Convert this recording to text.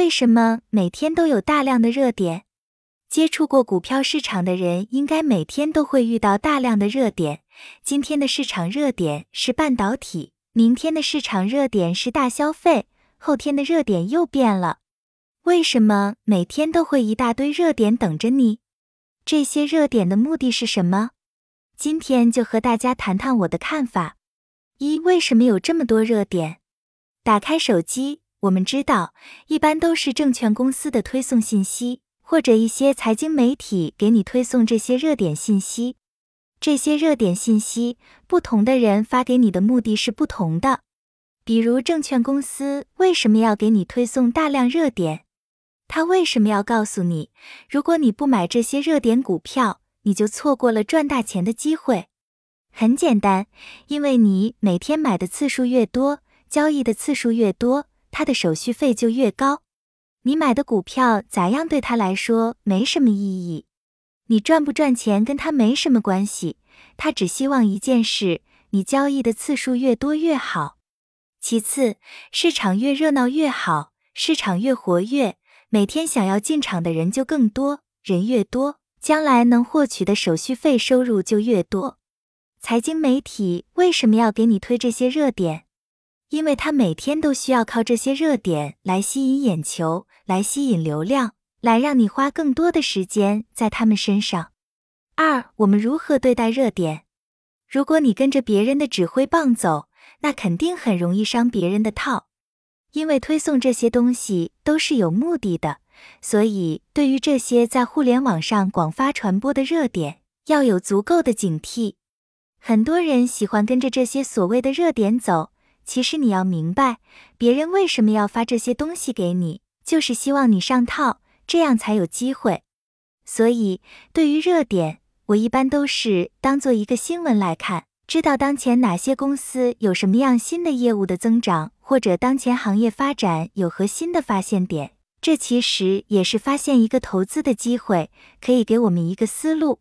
为什么每天都有大量的热点？接触过股票市场的人，应该每天都会遇到大量的热点。今天的市场热点是半导体，明天的市场热点是大消费，后天的热点又变了。为什么每天都会一大堆热点等着你？这些热点的目的是什么？今天就和大家谈谈我的看法。一、为什么有这么多热点？打开手机，我们知道，一般都是证券公司的推送信息。或者一些财经媒体给你推送这些热点信息，这些热点信息不同的人发给你的目的是不同的。比如证券公司为什么要给你推送大量热点？他为什么要告诉你，如果你不买这些热点股票，你就错过了赚大钱的机会？很简单，因为你每天买的次数越多，交易的次数越多，它的手续费就越高。你买的股票咋样对他来说没什么意义，你赚不赚钱跟他没什么关系，他只希望一件事，你交易的次数越多越好。其次，市场越热闹越好，市场越活跃，每天想要进场的人就更多，人越多，将来能获取的手续费收入就越多。财经媒体为什么要给你推这些热点？因为他每天都需要靠这些热点来吸引眼球，来吸引流量，来让你花更多的时间在他们身上。二，我们如何对待热点？如果你跟着别人的指挥棒走，那肯定很容易伤别人的套。因为推送这些东西都是有目的的，所以对于这些在互联网上广发传播的热点，要有足够的警惕。很多人喜欢跟着这些所谓的热点走。其实你要明白，别人为什么要发这些东西给你，就是希望你上套，这样才有机会。所以，对于热点，我一般都是当做一个新闻来看，知道当前哪些公司有什么样新的业务的增长，或者当前行业发展有何新的发现点。这其实也是发现一个投资的机会，可以给我们一个思路。